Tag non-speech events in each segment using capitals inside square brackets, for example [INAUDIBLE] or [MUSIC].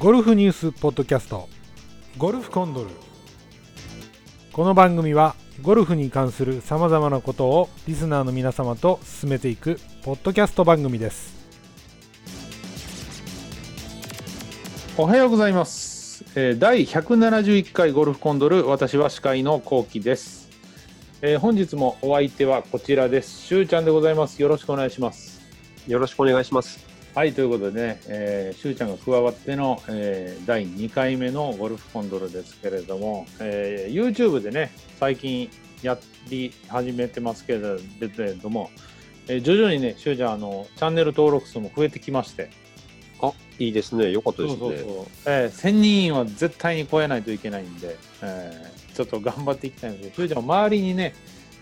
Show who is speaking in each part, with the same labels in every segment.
Speaker 1: ゴルフニュースポッドキャスト。ゴルフコンドル。この番組はゴルフに関するさまざまなことをリスナーの皆様と進めていくポッドキャスト番組です。おはようございます、えー第171回ゴルフコンドル私は司会のコウキです、えー本日もお相手はこちらです。しゅうちゃんでございます。よろしくお願いします。
Speaker 2: よろしくお願いします。
Speaker 1: はい、ということでね、えー、しゅうちゃんが加わっての、えー第2回目のゴルフコンドルですけれども、えー YouTube でね、最近やり始めてますけれども、えー徐々にね、しゅうちゃん、あの、チャンネル登録数も増えてきまして、
Speaker 2: あ、いいですね。よかったですね。
Speaker 1: そうそうそう、えー1000人は絶対に超えないといけないんで、えーちょっと頑張っていきたいんですけど、しゅうちゃん、周りにね、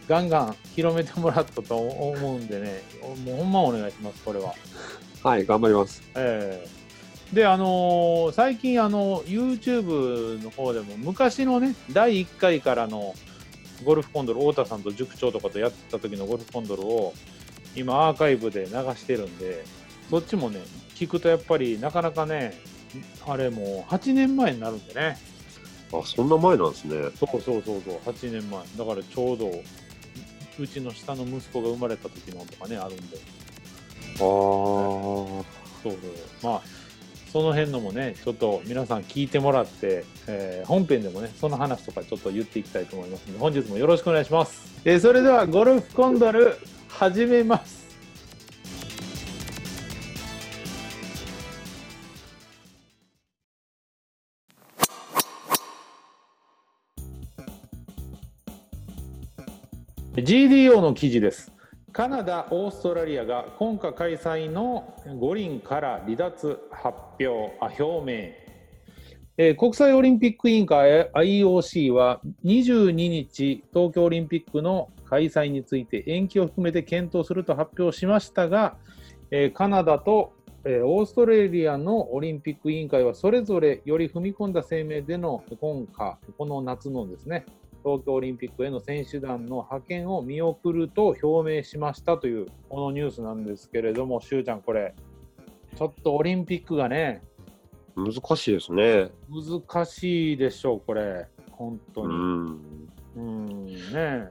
Speaker 1: ガンガン広めてもらったと思うんでね、もうほんまお願いします、これは。
Speaker 2: はい、頑張ります。
Speaker 1: ええで、あのー最近、あの、YouTube の方でも、昔のね、第1回からのゴルフコンドル、太田さんと塾長とかとやってた時のゴルフコンドルを、今、アーカイブで流してるんで、そっちもね、聞くとやっぱり、なかなかね、あれもう8年前になるんでね、
Speaker 2: あ、そんな前なんですね。
Speaker 1: そうそうそうそう、8年前。だからちょうど、うちの下の息子が生まれた時のとかね、あるんで。
Speaker 2: あー
Speaker 1: そうそう。まあ、その辺のもね、ちょっと皆さん聞いてもらって、えー本編でもね、その話とかちょっと言っていきたいと思いますので、本日もよろしくお願いします。えーそれでは、ゴルフコンドル、始めます。GDO の記事です。カナダ、オーストラリアが今夏開催の五輪から離脱発表、あ表明、えー国際オリンピック委員会 IOC は22日、東京オリンピックの開催について延期を含めて検討すると発表しましたが、えーカナダと、えーオーストラリアのオリンピック委員会はそれぞれより踏み込んだ声明での今夏、この夏のですね、東京オリンピックへの選手団の派遣を見送ると表明しましたというこのニュースなんですけれども、しゅうちゃん、これ、ちょっとオリンピックがね、
Speaker 2: 難しいですね。
Speaker 1: 難しいでしょう、これ、本当
Speaker 2: う
Speaker 1: に。
Speaker 2: ん。
Speaker 1: うん、ね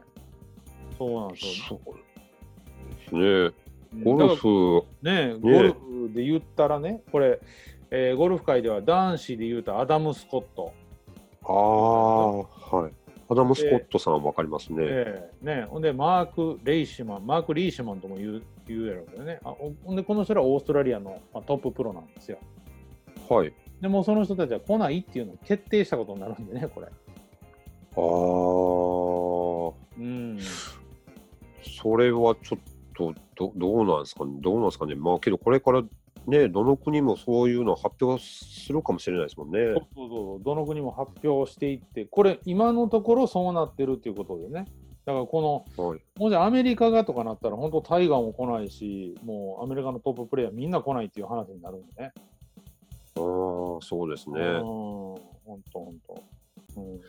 Speaker 1: そうなんですよ。
Speaker 2: そうですね。ゴルフ、
Speaker 1: らね、ゴルフで言ったらね、これ、えーゴルフ界では男子で言うとアダム・スコット。
Speaker 2: ああ、はい。アダム・スコットさんわかりますね。
Speaker 1: ええね、ほんで、マーク・レイシマン、マーク・リーシマンとも言う言うやろうけどね。あおほんで、この人らはオーストラリアの、まあ、トッププロなんですよ。
Speaker 2: はい。
Speaker 1: でも、その人たちは来ないっていうのを決定したことになるんでね、これ。
Speaker 2: ああ、
Speaker 1: うん。
Speaker 2: それはちょっとどどうなんですかね。どうなんですかね。まあけどこれからね、どの国もそういうのを発表するかもしれないですもんね。
Speaker 1: そうそうそう、どの国も発表していって、これ、今のところそうなってるっていうことでね。だから、この、
Speaker 2: はい。
Speaker 1: もしアメリカがとかなったら、本当、タイガーも来ないし、もうアメリカのトッププレーヤーみんな来ないっていう話になるんでね。
Speaker 2: ああ、そうですね。
Speaker 1: うん、本当、本当。うん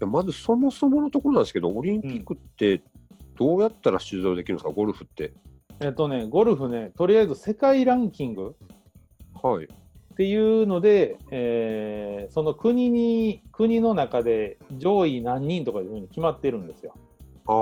Speaker 2: いやまずそもそものところなんですけど、オリンピックってどうやったら出場できるんですか、ゴルフって。
Speaker 1: えっとね、ゴルフね、とりあえず世界ランキング
Speaker 2: はい。
Speaker 1: っていうので、えーその国に、国の中で上位何人とかいうふうに決まってるんですよ。
Speaker 2: あ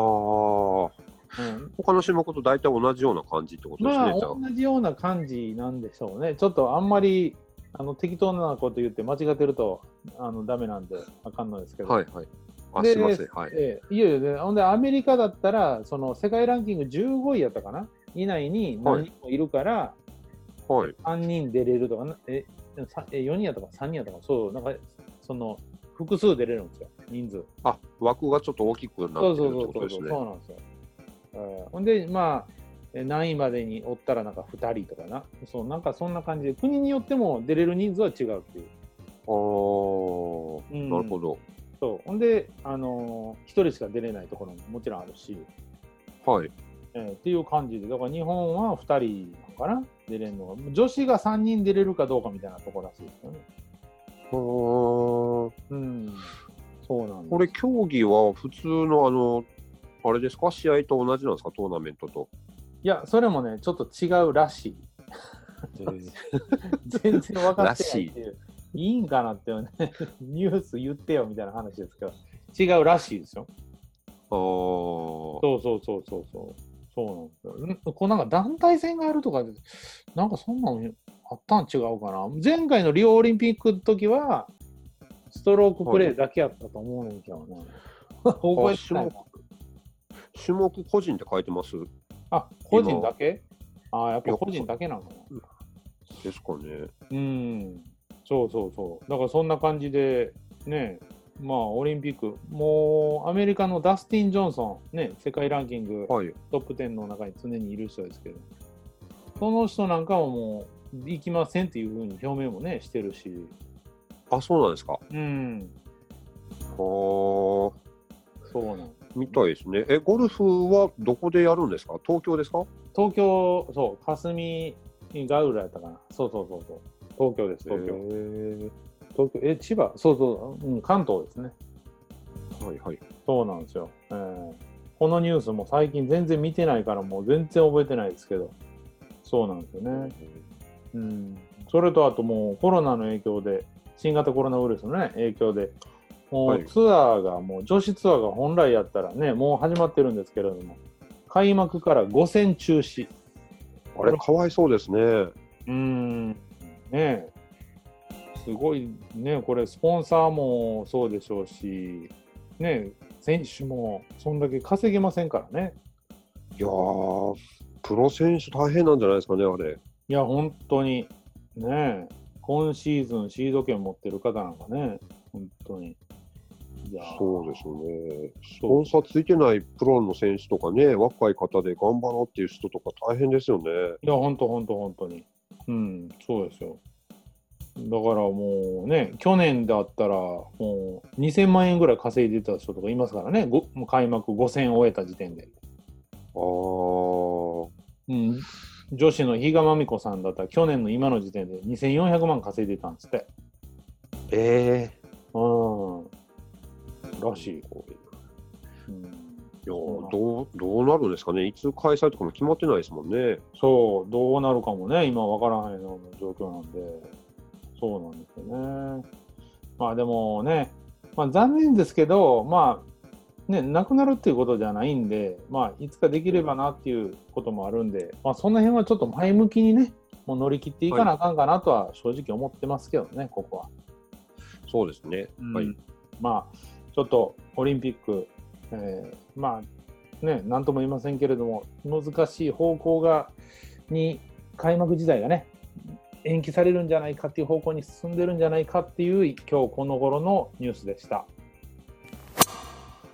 Speaker 2: あ、
Speaker 1: うん、
Speaker 2: 他の種目と大体同じような感じってことですね、
Speaker 1: まあ。同じような感じなんでしょうね。ちょっとあんまりあの適当なこと言って間違ってるとあのダメなんであかんのですけど。
Speaker 2: はいはい。あ、
Speaker 1: です
Speaker 2: いません。はい。
Speaker 1: ええいよいよね、ほんでアメリカだったら、その世界ランキング15位やったかな以内に何人もいるから、
Speaker 2: はい。
Speaker 1: 3人出れるとかな、えさえ4人やとか3人やとか、そう、なんかその複数出れるんですよ、人数。
Speaker 2: あ、枠がちょっと大きくなってるって
Speaker 1: そうそうそうそうそう、
Speaker 2: ことですね。
Speaker 1: そうなんですよ。えーほんで、まあ、え何位までにおったらなんか2人とかな、そうなんかそんな感じで、国によっても出れる人数は違うっていう。
Speaker 2: ああ、
Speaker 1: うん
Speaker 2: なるほど。
Speaker 1: そうほんで、あのー、1人しか出れないところももちろんあるし、
Speaker 2: はい。
Speaker 1: えーっていう感じで、だから日本は2人なのかな、出れるのが。女子が3人出れるかどうかみたいなところらしいですよね。うん、そうなん。
Speaker 2: これ、競技は普通の、あの、あれですか、試合と同じなんですか、トーナメントと。
Speaker 1: いや、それもね、ちょっと違うらしい。[LAUGHS] 全然分かってないっていう。いいんかなってね、[LAUGHS] ニュース言ってよみたいな話ですけど、違うらしいですよ。そうそうそうそうそう。そうなんですよ。んこうなんか団体戦があるとかで、なんかそんなのあったん違うかな。前回のリオオリンピックの時は、ストロークプレーだけやったと思うねんけどな。覚えてないな
Speaker 2: 種目個人って書いてます？
Speaker 1: あ、個人だけ？ああ、やっぱ個人だけなのかな。
Speaker 2: ですかね。
Speaker 1: うん、そうそうそう。だからそんな感じで、ね、まあオリンピック、もうアメリカのダスティン・ジョンソン、ね、世界ランキング
Speaker 2: はい。
Speaker 1: トップ10の中に常にいる人ですけど、その人なんかももう行きませんっていうふうに表明もね、してるし、
Speaker 2: あ、そうなんですか？
Speaker 1: うん、
Speaker 2: あー
Speaker 1: そうなん
Speaker 2: みたいですね。え、ゴルフはどこでやるんですか？東京ですか？
Speaker 1: 東京、そう、霞ヶ浦やったかな。そうそうそうそう。東京です、東京。東京、え、千葉？そうそう、うん、関東ですね。
Speaker 2: はいはい。
Speaker 1: そうなんですよ、えーこのニュースも最近全然見てないからもう全然覚えてないですけど。そうなんですよね、うん、それとあともうコロナの影響で新型コロナウイルスのね影響でも
Speaker 2: はい。
Speaker 1: うツアーがもう女子ツアーが本来やったらねもう始まってるんですけれども開幕から5戦中止。
Speaker 2: あれ、かわいそうですね。
Speaker 1: うん。ねえすごいね。これスポンサーもそうでしょうしねえ選手もそんだけ稼げませんからね。
Speaker 2: いやー、プロ選手大変なんじゃないですかね、あれ。
Speaker 1: いや本当に。ねえ今シーズンシード権持ってる方なんかね本当に。
Speaker 2: そうですよね。スポンサーついてないプロの選手とかね、若い方で頑張ろうっていう人とか大変ですよね。
Speaker 1: いや本当本当本当に。うんそうですよ。だからもうね去年だったらもう2000万円ぐらい稼いでた人とかいますからね。ごもう開幕5戦終えた時点で。
Speaker 2: あー、
Speaker 1: うん、女子の比嘉真美子さんだったら去年の今の時点で2400万稼いでたんですって。
Speaker 2: え
Speaker 1: うん。らしい。うん、
Speaker 2: ー、いやどうどうなるんですかね、いつ開催とかも決まってないですもんね。
Speaker 1: そう、どうなるかもね、今わからないような状況なんで、そうなんですよね。まあでもね、まあ、残念ですけど、まあ、ね、なくなるっていうことじゃないんで、まあ、いつかできればなっていうこともあるんで、まあ、その辺はちょっと前向きにね、もう乗り切っていかなあかんかなとは正直思ってますけどね、ここは。
Speaker 2: そうですね。はい。
Speaker 1: まあ、ちょっとオリンピック、えーまあね、なんとも言いませんけれども、難しい方向がに開幕時代がね、延期されるんじゃないかっていう方向に進んでるんじゃないかっていう、今日この頃のニュースでした。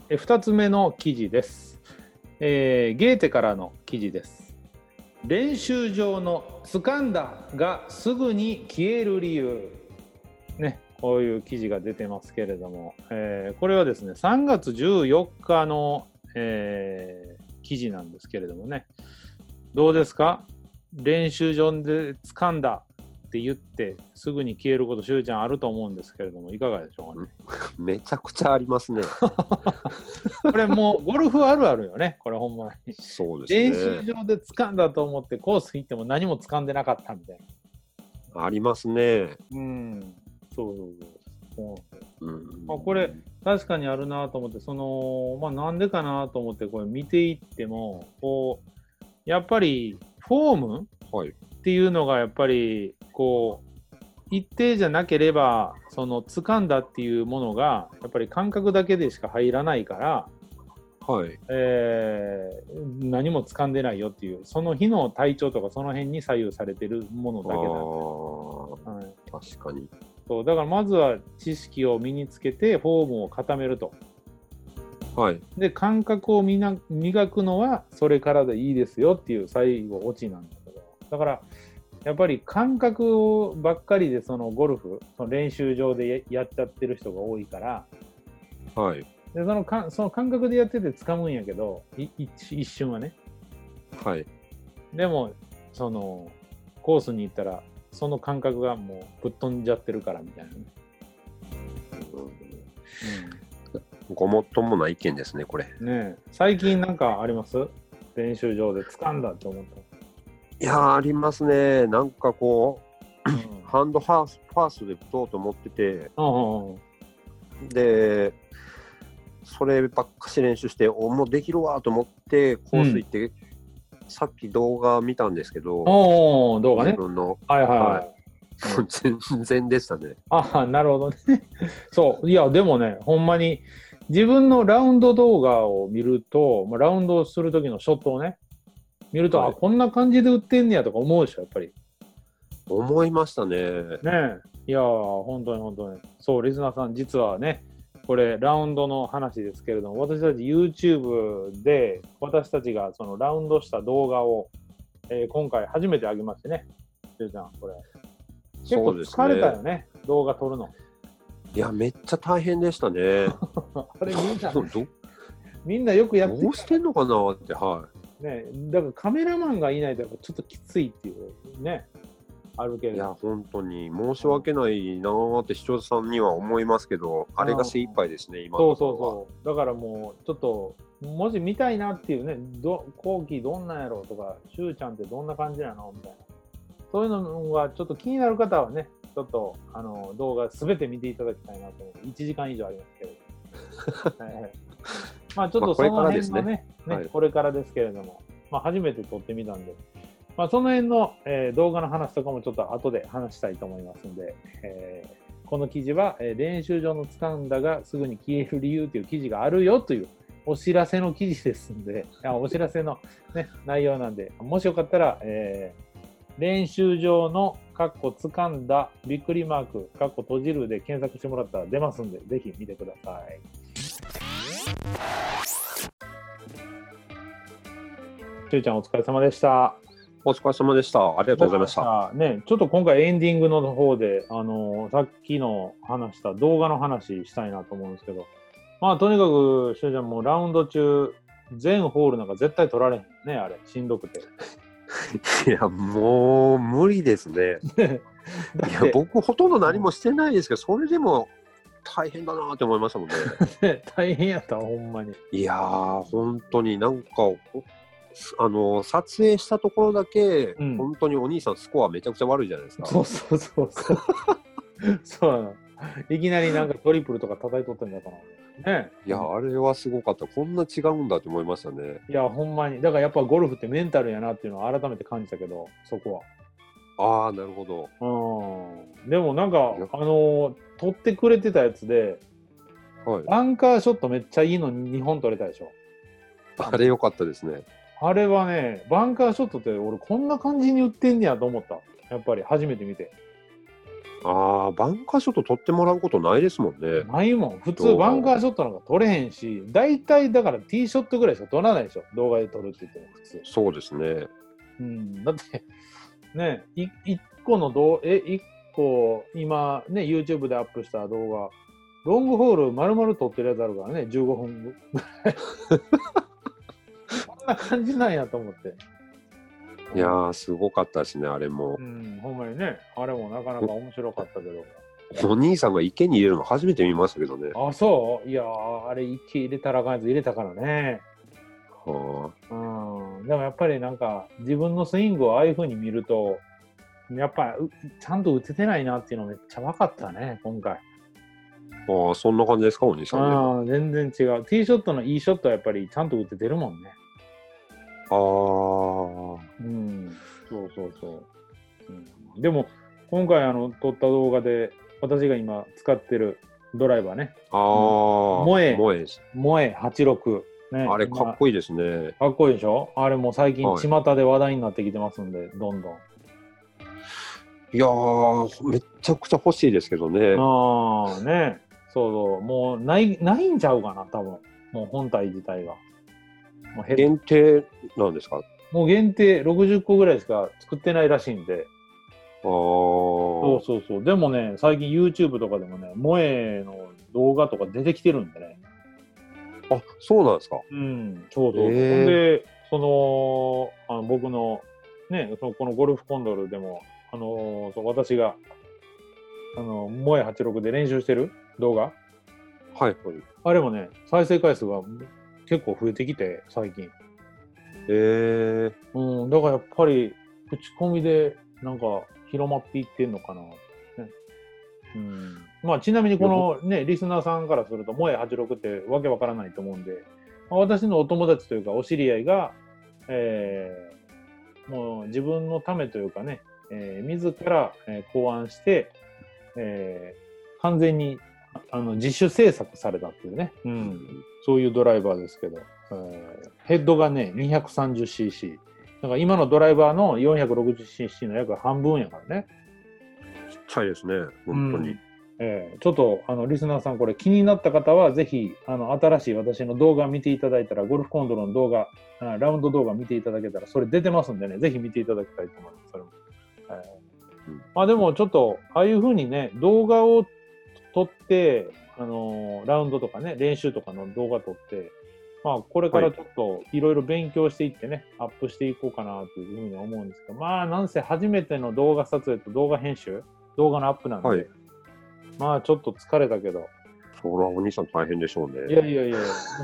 Speaker 1: え2つ目の記事です、えーゲーテからの記事です。練習場の掴んだがすぐに消える理由。ね、こういう記事が出てますけれども、えーこれはですね、3月14日の、えー記事なんですけれどもね、どうですか？練習場で掴んだって言って、すぐに消えること、しゅうちゃんあると思うんですけれども、いかがでしょうかね？[LAUGHS]
Speaker 2: めちゃくちゃありますね。[LAUGHS]
Speaker 1: これもうゴルフあるあるよね、これほんまに。
Speaker 2: そうです
Speaker 1: 練習
Speaker 2: ね。
Speaker 1: 場で掴んだと思ってコース行っても何も掴んでなかったみたいな。
Speaker 2: ありますね。
Speaker 1: うん、そうそうそうそう。
Speaker 2: うん
Speaker 1: あこれ確かにあるなと思って、その、まあなんでかなと思ってこれ見ていっても、こう、やっぱりフォーム
Speaker 2: はい。
Speaker 1: っていうのがやっぱり、こう、一定じゃなければ、その掴んだっていうものが、やっぱり感覚だけでしか入らないから、
Speaker 2: はい。
Speaker 1: えー何も掴んでないよっていう、その日の体調とかその辺に左右されてるもの
Speaker 2: あ
Speaker 1: だけなんで、はい、
Speaker 2: あ、確かに。
Speaker 1: そうだからまずは知識を身につけてフォームを固めると。
Speaker 2: はい。
Speaker 1: で感覚をみな磨くのはそれからでいいですよっていう最後オチなんだだからやっぱり感覚ばっかりでそのゴルフその練習場でややっちゃってる人が多いから
Speaker 2: はい。
Speaker 1: でそのかその感覚でやってて掴むんやけどい一一瞬はね
Speaker 2: はい。
Speaker 1: でもそのコースに行ったらその感覚がもうぶっ飛んじゃってるからみたいなね、
Speaker 2: ごもっともな意見ですね、これ。
Speaker 1: うん、ねえ最近なんかあります？練習場で掴んだって思った
Speaker 2: いいやーありますね。なんかこう、
Speaker 1: うん
Speaker 2: ハンドハースファーストで打とうと思ってて、
Speaker 1: うんうんうん
Speaker 2: で、そればっかし練習して、おもうできるわと思って、コース行って、さっき動画見たんですけど、
Speaker 1: 動画ね
Speaker 2: 自。分の、
Speaker 1: はいはいはい。
Speaker 2: は全然でしたね。
Speaker 1: ああ、なるほどね。そう。いや、でもね、ほんまに、自分のラウンド動画を見ると、まあ、ラウンドをする時のショットをね、見ると、
Speaker 2: はい
Speaker 1: あ、こんな感じで打ってんねやとか思うでしょ、やっぱり。
Speaker 2: 思いましたね。
Speaker 1: ねえ。いやー、本当に本当に。そう、リスナーさん、実はね、これ、ラウンドの話ですけれども、私たち YouTube で、私たちがそのラウンドした動画を、えー今回初めて上げましてね、しゅうちゃん、これ。結構疲れたよ
Speaker 2: ね。
Speaker 1: ね、動画撮るの。
Speaker 2: いや、めっちゃ大変でしたね。[LAUGHS]
Speaker 1: あれ、みんな、
Speaker 2: ど
Speaker 1: みんなよくやって
Speaker 2: どうしてんのかなって、は
Speaker 1: ね、だからカメラマンがいないとやっぱちょっときついっていうね、あるけ
Speaker 2: い。
Speaker 1: れど。
Speaker 2: いや、本当に申し訳ないなーって視聴者さんには思いますけど、あれが精一杯ですね、今
Speaker 1: そうそうそう。だからもう、ちょっと、もし見たいなっていうね、ど後期どんなんやろうとか、しゅうちゃんってどんな感じなのみたいな。そういうのがちょっと気になる方はね、ちょっとあの動画すべて見ていただきたいなと思う。1時間以上ありますけれど。[LAUGHS] はいはい、まあちょっとその辺のね、ね
Speaker 2: はい
Speaker 1: これからですけれども、まあ初めて撮ってみたんで、まあその辺の、えー動画の話とかもちょっと後で話したいと思いますんで、えーこの記事は、えー練習場の掴んだがすぐに消える理由という記事があるよというお知らせの記事ですんで、あお知らせの、ね、内容なんで、もしよかったら、えー練習場のカッコ掴んだびっくりマーク、カッコ閉じるで検索してもらったら出ますんで、ぜひ見てください。しゅうちゃんお疲れ様でした。
Speaker 2: お疲れ様でした。ありがとうございました。
Speaker 1: ね、ちょっと今回エンディングの方で、あのさっきの話した動画の話したいなと思うんですけど、まあとにかく、しゅうちゃんもうラウンド中、全ホールなんか絶対取られへんね、あれ、しんどくて。[LAUGHS]
Speaker 2: いや、もう無理ですね。[LAUGHS] いや、僕ほとんど何もしてないですけど、それでも大変だなって思いましたもんね。
Speaker 1: ね [LAUGHS] 大変やった、ほんまに。
Speaker 2: いやー、本当になんか、ほあの撮影したところだけ、
Speaker 1: うん
Speaker 2: 本当にお兄さんスコアめちゃくちゃ悪いじゃないですか。
Speaker 1: そうそうそうそう。[LAUGHS] そうなの。いきなりなんかトリプルとか叩いとったんだから。ね。
Speaker 2: いや、あれはすごかった。こんな違うんだと思いましたね。
Speaker 1: いや、ほんまに。だからやっぱゴルフってメンタルやなっていうのを改めて感じたけど、そこは。
Speaker 2: ああ、なるほど。
Speaker 1: うんでもなんか、あのー撮ってくれてたやつで、
Speaker 2: はい。
Speaker 1: バンカーショットめっちゃいいのに2本撮れたでしょ。
Speaker 2: あれ良かったですね。
Speaker 1: あれはね、バンカーショットって俺こんな感じに売ってんねやと思った。やっぱり初めて見て。
Speaker 2: ああ、バンカーショット取ってもらうことないですもんね。
Speaker 1: ないもん。普通バンカーショットなんか撮れへんし、大体だからティーショットぐらいしか撮らないでしょ。動画で撮るって言っても普通。
Speaker 2: そうですね。
Speaker 1: うん、だって、ね、い一個の動え、一個、今、ね、YouTube でアップした動画、ロングホール丸々撮ってるやつあるからね、15分ぐらい。[LAUGHS] な感じなんやと思って。
Speaker 2: いやー、すごかったですね、あれも
Speaker 1: う。ん、ほんまにね、あれもなかなか面白かったけど。
Speaker 2: お兄さんが池に入れるの初めて見ましたけどね。
Speaker 1: あ、そういやー、あれ、池入れたらあかんやつ入れたからね。
Speaker 2: は
Speaker 1: うん、でもやっぱりなんか、自分のスイングをああいう風に見ると、やっぱうちゃんと打ててないなっていうのめっちゃ分かったね、今回。
Speaker 2: あ、ああ、そんな感じですか、お兄さんあ
Speaker 1: あ、全然違う。ティーショットのいいショットはやっぱりちゃんと打ててるもんね。
Speaker 2: あー、
Speaker 1: うん、そうそうそう。うん、でも、今回あの撮った動画で、私が今使ってるドライバーね、
Speaker 2: あー、
Speaker 1: 萌え
Speaker 2: 萌え。
Speaker 1: 萌え86。ね、
Speaker 2: あれ、かっこいいですね。
Speaker 1: かっこいいでしょ？あれも最近、
Speaker 2: はい
Speaker 1: 巷で話題になってきてますんで、どんどん。
Speaker 2: いやー、めっちゃくちゃ欲しいですけどね。
Speaker 1: ああ、ね。そうそう。もうない、ないんちゃうかな、多分。もう本体自体が。もうへ
Speaker 2: 限定なんですか？
Speaker 1: もう限定60個ぐらいしか作ってないらしいんで。
Speaker 2: あ
Speaker 1: そう
Speaker 2: ー、
Speaker 1: そうそう。でもね、最近 YouTube とかでもね、萌えの動画とか出てきてるんでね。
Speaker 2: あ、そうなんですか？
Speaker 1: うん、そうそう。
Speaker 2: へー
Speaker 1: ほんで、その、あの僕の、ね、そのこのゴルフコンドルでも、あのそう私が、あの、萌え86で練習してる動画、
Speaker 2: はい、はい。
Speaker 1: あれもね、再生回数が結構増えてきて、最近。
Speaker 2: えー、
Speaker 1: うん、だからやっぱり、口コミでなんか広まっていってんのかな、ね。うん。まあ、ちなみにこのね、リスナーさんからすると、萌え86ってわけわからないと思うんで、まあ私のお友達というか、お知り合いが、えーもう自分のためというかね、えー自ら、えー考案して、えー完全にあの自主制作されたっていうね、うん、そういうドライバーですけど、えーヘッドがね、230cc。だから今のドライバーの 460cc の約半分やからね。
Speaker 2: ちっちゃいですね、本当に。
Speaker 1: うんえーちょっとあのリスナーさん、これ気になった方は、ぜひあの新しい私の動画見ていただいたら、ゴルフコンドルの動画、あラウンド動画見ていただけたら、それ出てますんでね、ぜひ見ていただきたいと思います。それもえー
Speaker 2: うん
Speaker 1: まあ、でもちょっと、ああいうふうにね、動画を撮って、あのーラウンドとかね、練習とかの動画撮って、まあ、これからちょっといろいろ勉強していってね、アップしていこうかなというふうに思うんですけど、まあ、なんせ初めての動画撮影と動画編集、動画のアップなんで、
Speaker 2: はい
Speaker 1: まあ、ちょっと疲れたけど、
Speaker 2: それはお兄さん大変でしょうね。
Speaker 1: いやいやいや、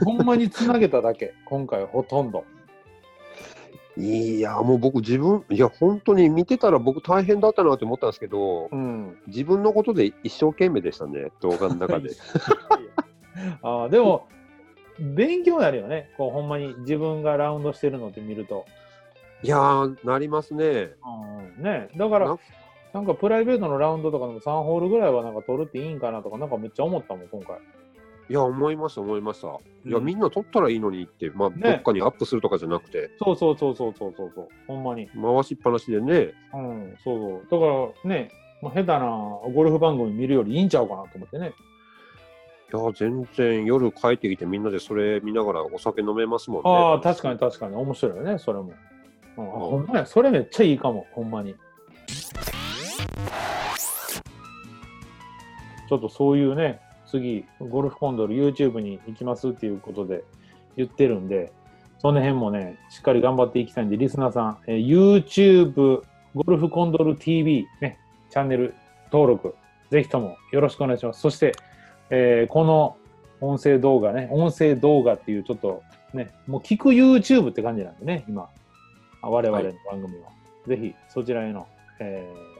Speaker 1: ほんまにつなげただけ、今回はほとんど。
Speaker 2: いや、もう僕自分、いや、本当に見てたら僕大変だったなって思ったんですけど、
Speaker 1: うん。
Speaker 2: 自分のことで一生懸命でしたね、動画の中で。[LAUGHS]
Speaker 1: あーでも、勉強になるよね。こう、ほんまに自分がラウンドしてるのって見ると。
Speaker 2: いやー、なりますね。
Speaker 1: うん、ねだから
Speaker 2: な、
Speaker 1: なんかプライベートのラウンドとかでも3ホールぐらいはなんか取るっていいんかなとか、なんかめっちゃ思ったもん、今回。
Speaker 2: いや、思いました、思いました。いや、
Speaker 1: うん
Speaker 2: みんな撮ったらいいのにって、まあ、
Speaker 1: ね
Speaker 2: どっかにアップするとかじゃなくて、
Speaker 1: そうそうそうそうそうそうそう、ほんまに。
Speaker 2: 回しっぱなしでね、
Speaker 1: うん、そうそう。だからね、まあ、下手なゴルフ番組見るよりいいんちゃうかなと思ってね。
Speaker 2: いや、全然夜帰ってきてみんなでそれ見ながらお酒飲めますもんね。
Speaker 1: ああ、確かに確かに。面白いよね、それも。うん、あほんまや、それめっちゃいいかも、ほんまに。ちょっとそういうね、次、ゴルフコンドル YouTube に行きますっていうことで言ってるんで、その辺もね、しっかり頑張っていきたいんで、リスナーさん、えー YouTube ゴルフコンドル TV、ね、チャンネル登録、ぜひともよろしくお願いします。そして、えーこの音声動画ね、音声動画っていうちょっとね、もう聞く YouTube って感じなんでね、今、あ我々の番組は。ぜひそちらへの、えー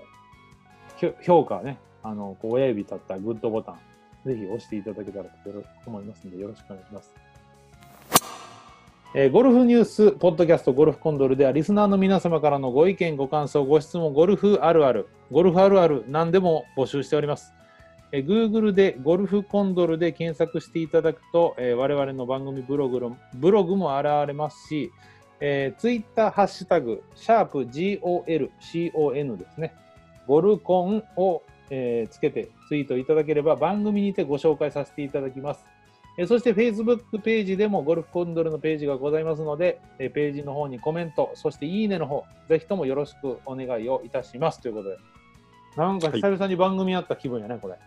Speaker 1: 評価ね、あの、こう親指立ったグッドボタン、ぜひ押していただけたらと思いますので、よろしくお願いします。えーゴルフニュース、ポッドキャスト、ゴルフコンドルでは、リスナーの皆様からのご意見、ご感想、ご質問、ゴルフあるある、ゴルフあるある、何でも募集しております。えー Google でゴルフコンドルで検索していただくと、えー我々の番組ブログのブログも現れますし、えー、Twitter ハッシュタグ、シャープ GOLCON ですね。ゴルコンを、えーつけてツイートいただければ番組にてご紹介させていただきます。えーそして Facebook ページでもゴルフコンドルのページがございますので、えーページの方にコメント、そしていいねの方、ぜひともよろしくお願いをいたしますということで。なんか久々に番組やった気分やね、これ。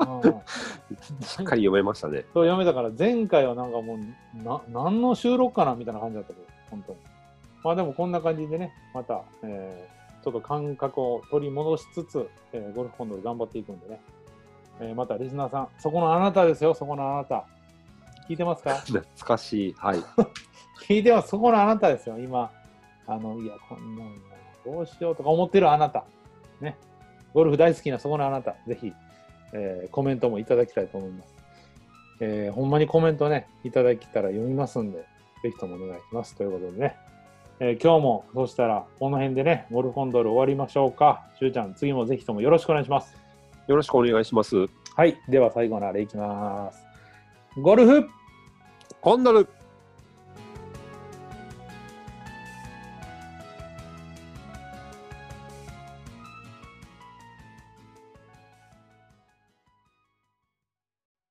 Speaker 1: う [LAUGHS] ん
Speaker 2: しっかり読めましたね。
Speaker 1: そう読めたから前回はなんかもうな何の収録かなみたいな感じだったけど本当にまあでもこんな感じでねまた、えーちょっと感覚を取り戻しつつ、えーゴルフコンドル頑張っていくんでね、えーまたリスナーさんそこのあなたですよ。そこのあなた。聞いてますか？[LAUGHS]
Speaker 2: 懐かしい。はい。[LAUGHS]
Speaker 1: 聞いてます。そこのあなたですよ。今。あのいやこんなのどうしようとか思ってるあなた。ね。ゴルフ大好きなそこのあなた。ぜひ、えーコメントもいただきたいと思います。えーほんまにコメントね、いただけたら読みますんで、ぜひともお願いします。ということでね、えー今日もそしたらこの辺でね、ゴルフコンドル終わりましょうか。しゅうちゃん、次もぜひともよろしくお願いします。
Speaker 2: よろしくお願いします。
Speaker 1: はい、では最後のあれいきます。ゴルフ
Speaker 2: コンドル